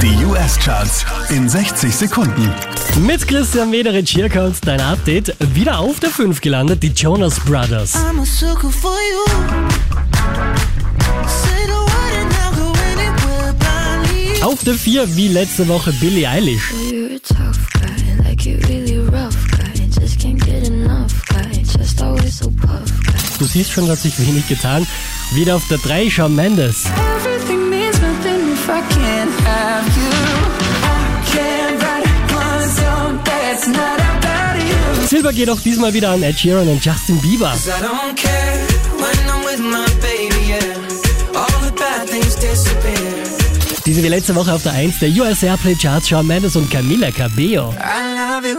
Die US-Charts in 60 Sekunden. Mit Christian Mederich hier kommt dein Update. Wieder auf der 5 gelandet, die Jonas Brothers. Auf der 4 wie letzte Woche Billie Eilish. Du siehst schon, hat sich wenig getan. Wieder auf der 3 Shawn Mendes. Everything Silber geht auch diesmal wieder an Ed Sheeran und Justin Bieber. disappear. Diese wie letzte Woche auf der 1 der US Airplay Charts Shawn Mendes und Camila Cabello. I love it